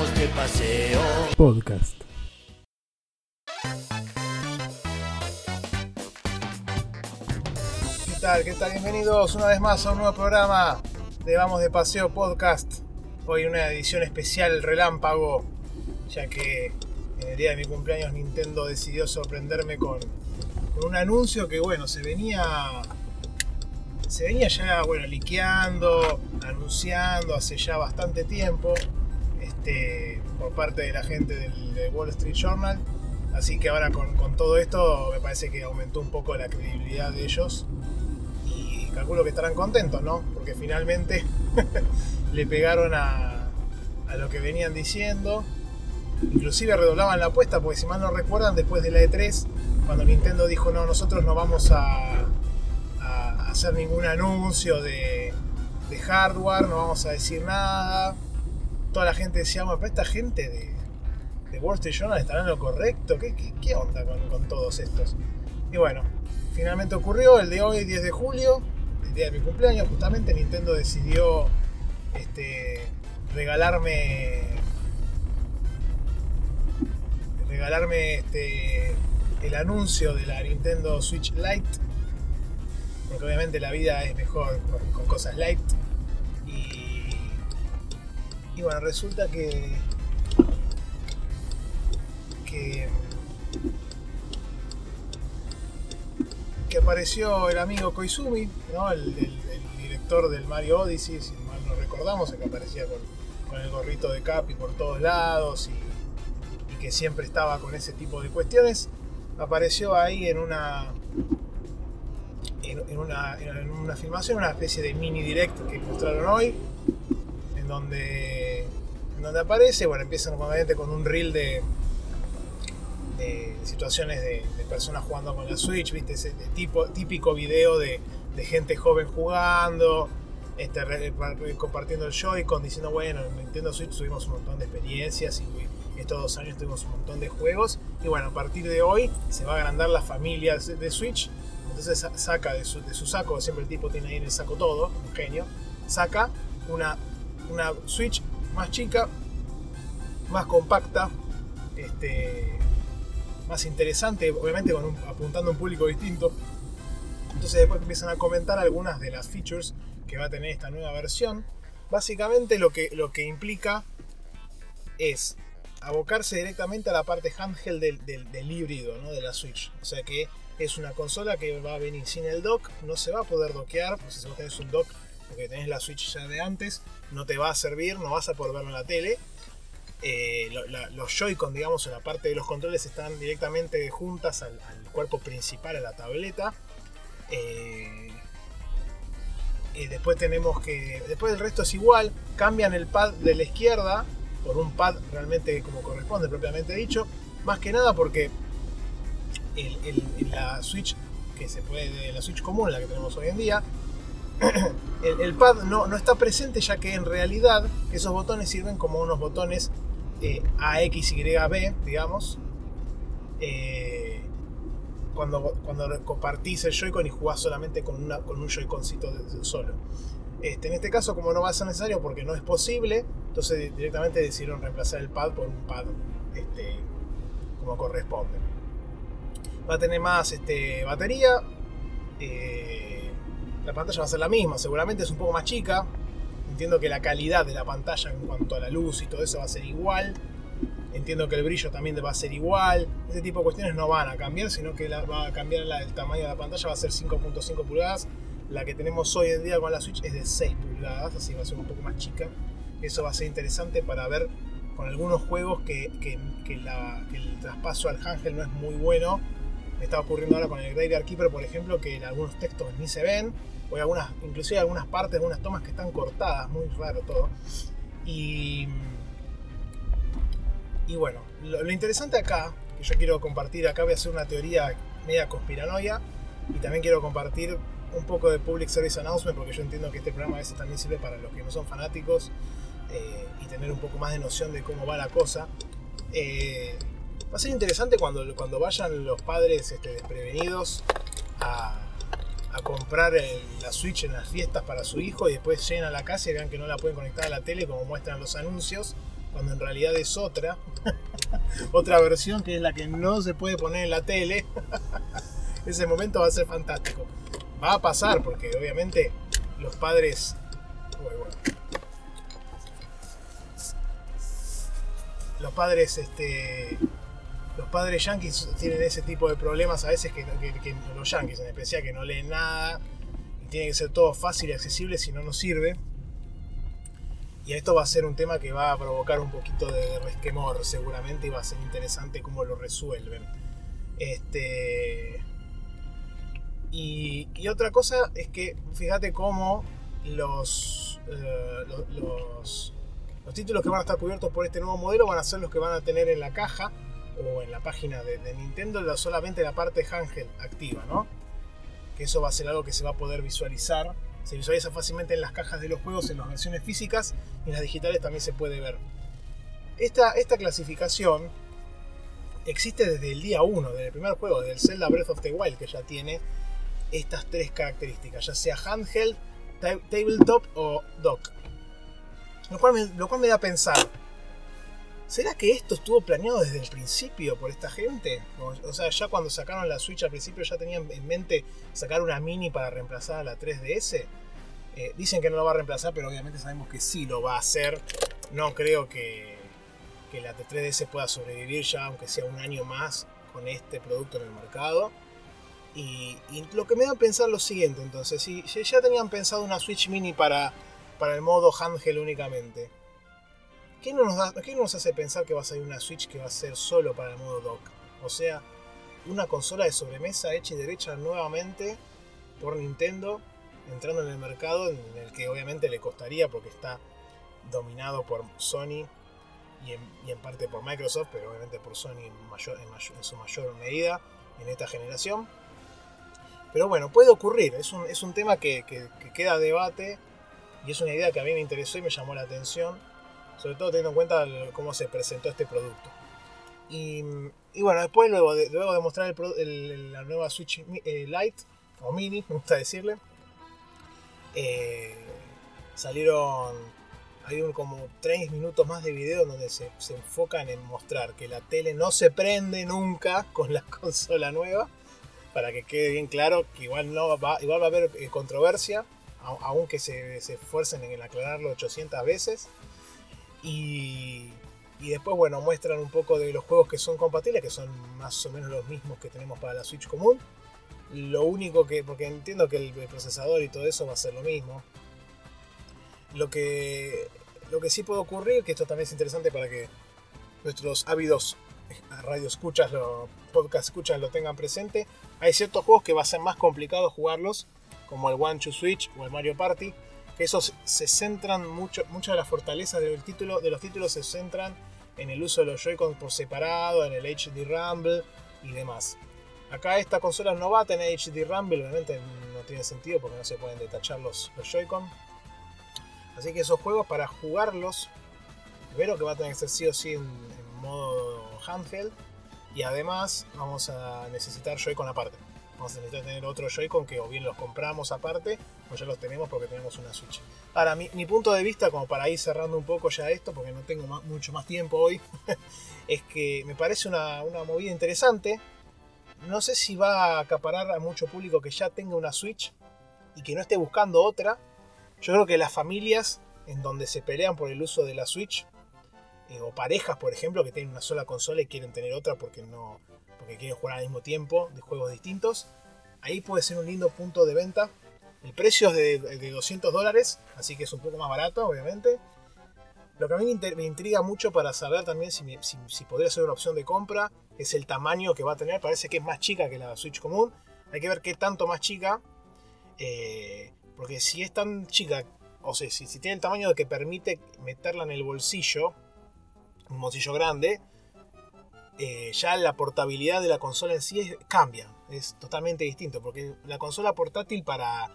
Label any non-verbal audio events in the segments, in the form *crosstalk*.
vamos de paseo. Podcast. ¿Qué tal? ¿Qué tal? Bienvenidos una vez más a un nuevo programa de Vamos de Paseo Podcast. Hoy una edición especial relámpago, ya que en el día de mi cumpleaños Nintendo decidió sorprenderme con, con un anuncio que, bueno, se venía se venía ya, bueno, liqueando, anunciando hace ya bastante tiempo este, por parte de la gente del, Wall Street Journal. Así que ahora con, todo esto me parece que aumentó un poco la credibilidad de ellos y calculo que estarán contentos, ¿no? Porque finalmente *laughs* le pegaron a, a lo que venían diciendo. Inclusive redoblaban la apuesta, porque si mal no recuerdan, después de la E3, cuando Nintendo dijo, no, nosotros no vamos a, hacer ningún anuncio de hardware, no vamos a decir nada. Toda la gente decía, bueno, pero esta gente de, de Wall Street Journal estará en lo correcto. ¿Qué, qué, qué onda con, con todos estos? Y bueno, finalmente ocurrió el de hoy, 10 de julio, el día de mi cumpleaños, justamente Nintendo decidió este, regalarme regalarme este, el anuncio de la Nintendo Switch Lite porque obviamente la vida es mejor con, con cosas light y bueno resulta que que que apareció el amigo Koizumi, ¿no? el, director del Mario Odyssey, si mal no recordamos, el que aparecía con, el gorrito de Capi por todos lados y, y que siempre estaba con ese tipo de cuestiones, apareció ahí en una en, en una, en una filmación, una especie de mini direct que mostraron hoy, donde, donde aparece, bueno, empiezan nuevamente con un reel de, de situaciones de, personas jugando con la Switch, ¿viste? Ese tipo, típico video de, gente joven jugando, este, re- re- compartiendo el Joy-Con, diciendo, bueno, en Nintendo Switch tuvimos un montón de experiencias y estos dos años tuvimos un montón de juegos. Y bueno, a partir de hoy se va a agrandar la familia de Switch. Entonces sa- saca de su saco, siempre el tipo tiene ahí en el saco todo, un genio, saca una, una Switch más chica, más compacta, este, más interesante, obviamente apuntando a un público distinto. Entonces después empiezan a comentar algunas de las features que va a tener esta nueva versión. Básicamente lo que, lo que implica es abocarse directamente a la parte handheld del, del- híbrido, ¿no? de la Switch. O sea que es una consola que va a venir sin el dock, no se va a poder dockear, pues si vos tenés un dock porque tenés la Switch ya de antes, no te va a servir, no vas a poder verlo en la tele. Eh, los Joy-Con, digamos, en la parte de los controles están directamente juntas al, cuerpo principal, a la tableta. Eh, y después tenemos que. Después el resto es igual. Cambian el pad de la izquierda por un pad realmente como corresponde, propiamente dicho. Más que nada porque la Switch que se puede, la Switch común, la que tenemos hoy en día, *clears throat* el, pad no, está presente ya que en realidad esos botones sirven como unos botones eh, A, X, Y, B, digamos. Eh, cuando, cuando compartís el Joy-Con y jugás solamente con, una, con un Joy-Concito solo. Este, en este caso, como no va a ser necesario porque no es posible, entonces di- directamente decidieron reemplazar el pad por un pad este, como corresponde. Va a tener más este, batería. eh, la pantalla va a ser la misma, seguramente es un poco más chica. Entiendo que la calidad de la pantalla en cuanto a la luz y todo eso va a ser igual. Entiendo que el brillo también va a ser igual. Ese tipo de cuestiones no van a cambiar, sino que la- va a cambiar la- el tamaño de la pantalla, va a ser 5.5 pulgadas. La que tenemos hoy en día con la Switch es de 6 pulgadas, así va a ser un poco más chica. Eso va a ser interesante para ver con algunos juegos que, que- que la- que el traspaso al handheld no es muy bueno. Me está ocurriendo ahora con el Graveyard Keeper, por ejemplo, que algunos textos ni se ven, o algunas, inclusive algunas partes, algunas tomas que están cortadas, muy raro todo. Y, y bueno, lo, lo interesante acá, que yo quiero compartir, acá voy a hacer una teoría media conspiranoia, y también quiero compartir un poco de Public Service Announcement, porque yo entiendo que este programa a veces también sirve para los que no son fanáticos eh, y tener un poco más de noción de cómo va la cosa. Eh, va a ser interesante cuando, cuando vayan los padres este, desprevenidos a, a comprar la Switch en las fiestas para su hijo y después lleguen a la casa y vean que no la pueden conectar a la tele como muestran los anuncios cuando en realidad es otra. *laughs* otra versión que es la que no se puede poner en la tele. *laughs* Ese momento va a ser fantástico. Va a pasar porque obviamente los padres... Los padres, este, los padres yankees tienen ese tipo de problemas a veces que, los yankees en especial que no leen nada y tiene que ser todo fácil y accesible si no nos sirve. Y esto va a ser un tema que va a provocar un poquito de resquemor seguramente y va a ser interesante cómo lo resuelven. Este, y, otra cosa es que fíjate cómo eh, los, los, títulos que van a estar cubiertos por este nuevo modelo van a ser los que van a tener en la caja o en la página de, Nintendo solamente la parte handheld activa, ¿no? Que eso va a ser algo que se va a poder visualizar. Se visualiza fácilmente en las cajas de los juegos, en las versiones físicas y en las digitales también se puede ver. Esta, esta clasificación existe desde el día 1, desde el primer juego, del Zelda Breath of the Wild, que ya tiene estas tres características, ya sea handheld, tabletop o dock. Lo cual, me, lo cual me da a pensar, ¿será que esto estuvo planeado desde el principio por esta gente? O, sea, ya cuando sacaron la Switch al principio ya tenían en mente sacar una mini para reemplazar a la 3DS. Eh, dicen que no lo va a reemplazar, pero obviamente sabemos que sí lo va a hacer. No creo que, que la 3DS pueda sobrevivir ya, aunque sea un año más, con este producto en el mercado. Y, lo que me da a pensar lo siguiente, entonces, si, ya tenían pensado una Switch Mini para, para el modo handheld únicamente, ¿qué no, nos ¿qué nos hace pensar que va a salir una Switch que va a ser solo para el modo dock? O sea, una consola de sobremesa hecha y derecha nuevamente por Nintendo, entrando en el mercado en el que obviamente le costaría porque está dominado por Sony y en, parte por Microsoft, pero obviamente por Sony en su mayor medida en esta generación. Pero bueno, puede ocurrir, es un, tema que, queda a debate y es una idea que a mí me interesó y me llamó la atención, sobre todo teniendo en cuenta cómo se presentó este producto. Y, bueno, después, luego de, luego de mostrar la nueva Switch eh, Lite, o Mini, *laughs* me gusta decirle, eh, salieron, hay un, como 3 minutos más de video donde se, se enfocan en mostrar que la tele no se prende nunca con la *laughs* consola nueva para que quede bien claro que igual, no va, igual va a haber eh, controversia, aunque se, se esfuercen en aclararlo 800 veces. Y, y, después, bueno, muestran un poco de los juegos que son compatibles, que son más o menos los mismos que tenemos para la Switch común. Lo único que, porque entiendo que el, procesador y todo eso va a ser lo mismo. Lo que, lo que sí puede ocurrir, que esto también es interesante para que nuestros ávidos radio escuchas, lo, podcast escuchas lo tengan presente, hay ciertos juegos que va a ser más complicado jugarlos, como el One to Switch o el Mario Party, esos se centran mucho, muchas de las fortalezas del título, de los títulos se centran en el uso de los Joy-Con por separado, en el HD Rumble y demás. Acá esta consola no va a tener HD Rumble, obviamente no tiene sentido porque no se pueden detachar los, Joy-Con. Así que esos juegos para jugarlos, primero que va a tener que ser sí o sí en modo handheld y además vamos a necesitar Joy-Con aparte. Vamos a necesitar tener otro Joy-Con que o bien los compramos aparte o ya los tenemos porque tenemos una Switch. Ahora, mi, punto de vista, como para ir cerrando un poco ya esto, porque no tengo mucho más tiempo hoy, *laughs* es que me parece una, una movida interesante. No sé si va a acaparar a mucho público que ya tenga una Switch y que no esté buscando otra. Yo creo que las familias en donde se pelean por el uso de la Switch eh, o parejas, por ejemplo, que tienen una sola consola y quieren tener otra porque no porque quieren jugar al mismo tiempo de juegos distintos. Ahí puede ser un lindo punto de venta. El precio es de, 200 dólares, así que es un poco más barato, obviamente. Lo que a mí me, intriga mucho para saber también si, podría ser una opción de compra es el tamaño que va a tener. Parece que es más chica que la Switch común. Hay que ver qué tanto más chica. Eh, porque si es tan chica, o sea, si, si tiene el tamaño de que permite meterla en el bolsillo, un bolsillo grande, eh, ya la portabilidad de la consola en sí cambia, es totalmente distinto, porque la consola portátil para,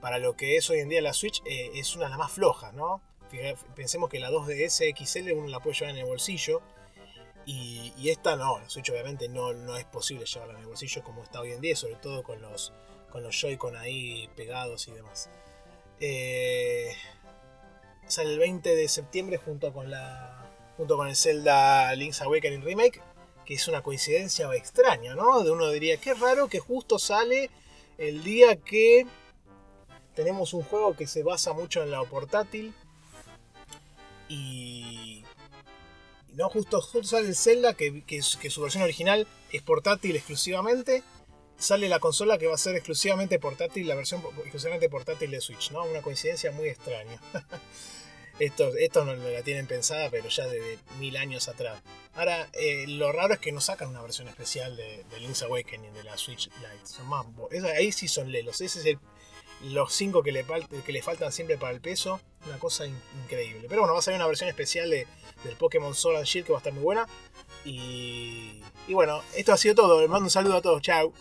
para lo que es hoy en día la Switch eh, es una de las más flojas, ¿no? Pensemos que la 2DS XL uno la puede llevar en el bolsillo y, esta no, la Switch obviamente no, no es posible llevarla en el bolsillo como está hoy en día, sobre todo con los, con los Joy-Con ahí pegados y demás. Eh, sale el 20 de septiembre junto con la junto con el Zelda Link's Awakening Remake, que es una coincidencia extraña, ¿no? De uno diría, qué raro que justo sale el día que tenemos un juego que se basa mucho en la portátil y... No, justo, justo sale el Zelda, que, que su versión original es portátil exclusivamente, sale la consola que va a ser exclusivamente portátil, la versión exclusivamente portátil de Switch, ¿no? Una coincidencia muy extraña. *laughs* Estos, no la tienen pensada, pero ya de mil años atrás. Ahora, eh, lo raro es que no sacan una versión especial de, Link's Awakening, de la Switch Lite. Son más. ahí sí son lelos. Ese es el, los 5 que le, que le faltan siempre para el peso. Una cosa increíble. Pero bueno, va a salir una versión especial de, del Pokémon Sword and Shield que va a estar muy buena. Y, y bueno, esto ha sido todo. Les mando un saludo a todos. Chao.